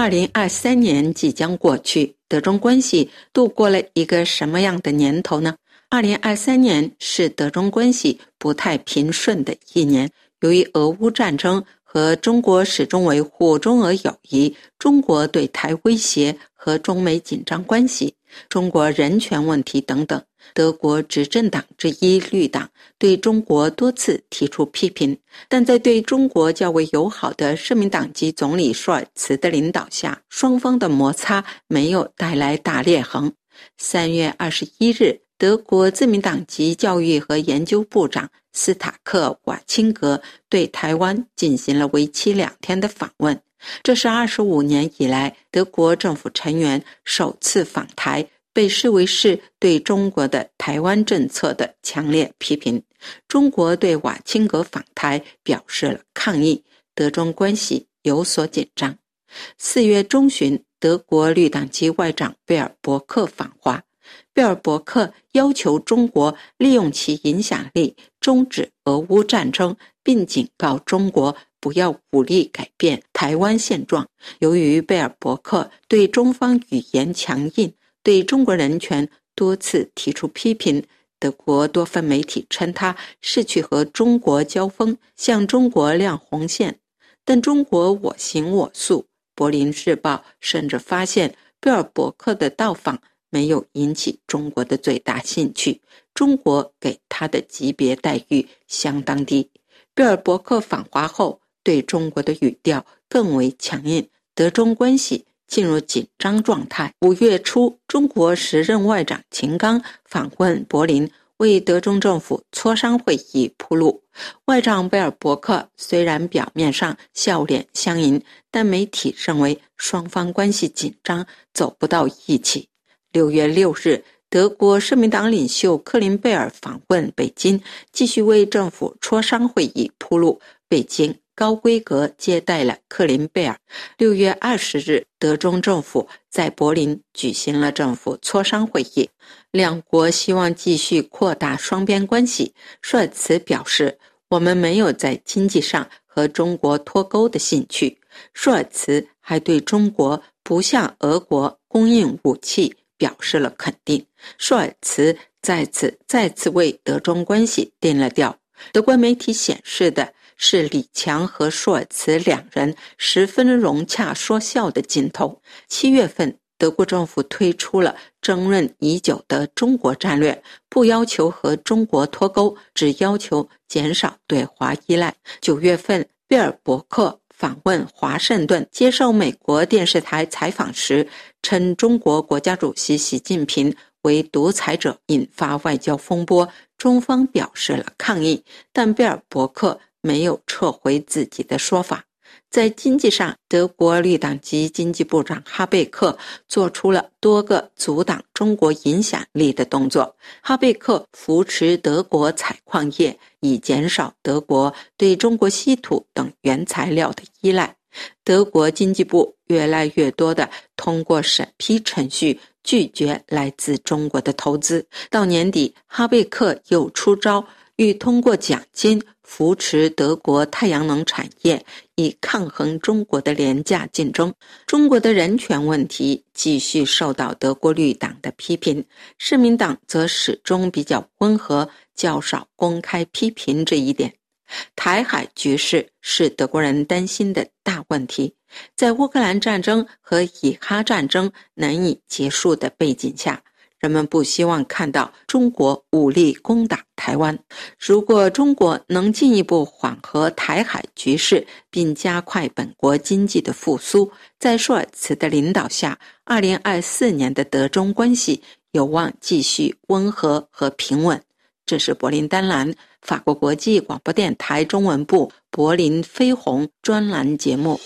二零二三年即将过去，德中关系度过了一个什么样的年头呢？二零二三年是德中关系不太平顺的一年，由于俄乌战争和中国始终维护中俄友谊，中国对台威胁和中美紧张关系。中国人权问题等等，德国执政党之一绿党对中国多次提出批评，但在对中国较为友好的社民党籍总理舒尔茨的领导下，双方的摩擦没有带来大裂痕。三月二十一日，德国自民党籍教育和研究部长斯塔克瓦钦格对台湾进行了为期两天的访问。这是二十五年以来德国政府成员首次访台，被视为是对中国的台湾政策的强烈批评。中国对瓦钦格访台表示了抗议，德中关系有所紧张。四月中旬，德国绿党籍外长贝尔伯克访华，贝尔伯克要求中国利用其影响力终止俄乌战争，并警告中国。不要武力改变台湾现状。由于贝尔伯克对中方语言强硬，对中国人权多次提出批评，德国多份媒体称他是去和中国交锋，向中国亮红线。但中国我行我素。柏林日报甚至发现，贝尔伯克的到访没有引起中国的最大兴趣，中国给他的级别待遇相当低。贝尔伯克访华后。对中国的语调更为强硬，德中关系进入紧张状态。五月初，中国时任外长秦刚访问柏林，为德中政府磋商会议铺路。外长贝尔伯克虽然表面上笑脸相迎，但媒体认为双方关系紧张，走不到一起。六月六日，德国社民党领袖克林贝尔访问北京，继续为政府磋商会议铺路。北京。高规格接待了克林贝尔。六月二十日，德中政府在柏林举行了政府磋商会议，两国希望继续扩大双边关系。舒尔茨表示：“我们没有在经济上和中国脱钩的兴趣。”舒尔茨还对中国不向俄国供应武器表示了肯定。舒尔茨再次再次为德中关系定了调。德国媒体显示的。是李强和舒尔茨两人十分融洽说笑的镜头。七月份，德国政府推出了争论已久的中国战略，不要求和中国脱钩，只要求减少对华依赖。九月份，贝尔伯克访问华盛顿，接受美国电视台采访时，称中国国家主席习近平为独裁者，引发外交风波。中方表示了抗议，但贝尔伯克。没有撤回自己的说法。在经济上，德国绿党籍经济部长哈贝克做出了多个阻挡中国影响力的动作。哈贝克扶持德国采矿业，以减少德国对中国稀土等原材料的依赖。德国经济部越来越多地通过审批程序拒绝来自中国的投资。到年底，哈贝克又出招。欲通过奖金扶持德国太阳能产业，以抗衡中国的廉价竞争。中国的人权问题继续受到德国绿党的批评，市民党则始终比较温和，较少公开批评这一点。台海局势是德国人担心的大问题，在乌克兰战争和以哈战争难以结束的背景下。人们不希望看到中国武力攻打台湾。如果中国能进一步缓和台海局势，并加快本国经济的复苏，在舒尔茨的领导下，二零二四年的德中关系有望继续温和和平稳。这是柏林丹兰法国国际广播电台中文部柏林飞鸿专栏节目。